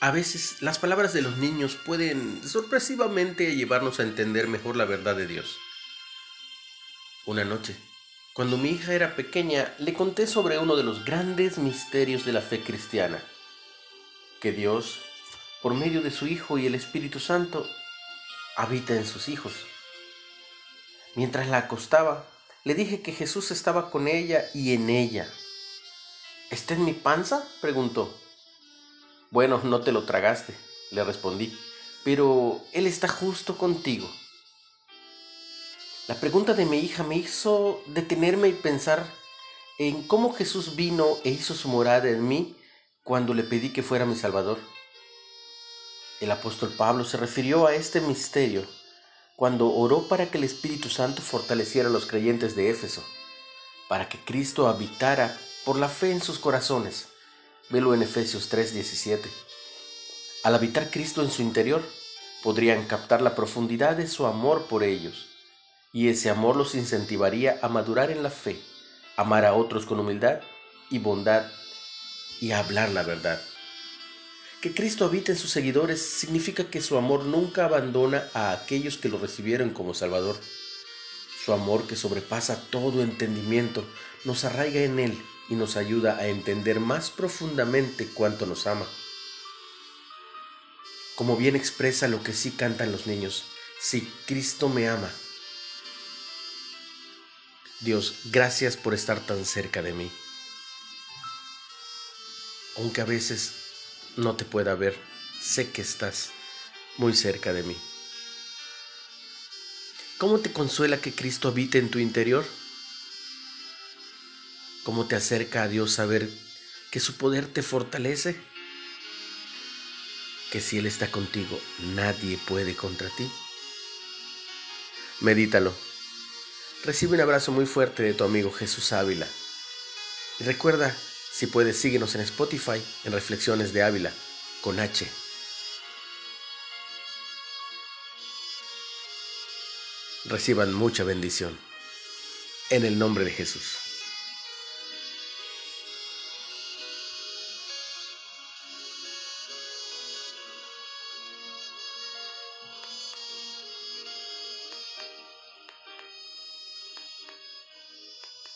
A veces las palabras de los niños pueden sorpresivamente llevarnos a entender mejor la verdad de Dios. Una noche, cuando mi hija era pequeña, le conté sobre uno de los grandes misterios de la fe cristiana, que Dios, por medio de su Hijo y el Espíritu Santo, habita en sus hijos. Mientras la acostaba, le dije que Jesús estaba con ella y en ella. ¿Está en mi panza? preguntó. Bueno, no te lo tragaste, le respondí, pero Él está justo contigo. La pregunta de mi hija me hizo detenerme y pensar en cómo Jesús vino e hizo su morada en mí cuando le pedí que fuera mi Salvador. El apóstol Pablo se refirió a este misterio cuando oró para que el Espíritu Santo fortaleciera a los creyentes de Éfeso, para que Cristo habitara por la fe en sus corazones. Velo en Efesios 3:17. Al habitar Cristo en su interior, podrían captar la profundidad de su amor por ellos, y ese amor los incentivaría a madurar en la fe, amar a otros con humildad y bondad y a hablar la verdad. Que Cristo habite en sus seguidores significa que su amor nunca abandona a aquellos que lo recibieron como Salvador. Su amor que sobrepasa todo entendimiento nos arraiga en Él y nos ayuda a entender más profundamente cuánto nos ama. Como bien expresa lo que sí cantan los niños, si Cristo me ama. Dios, gracias por estar tan cerca de mí. Aunque a veces no te pueda ver, sé que estás muy cerca de mí. ¿Cómo te consuela que Cristo habite en tu interior? ¿Cómo te acerca a Dios saber que su poder te fortalece? Que si Él está contigo, nadie puede contra ti. Medítalo. Recibe un abrazo muy fuerte de tu amigo Jesús Ávila. Y recuerda, si puedes, síguenos en Spotify en Reflexiones de Ávila con H. Reciban mucha bendición. En el nombre de Jesús.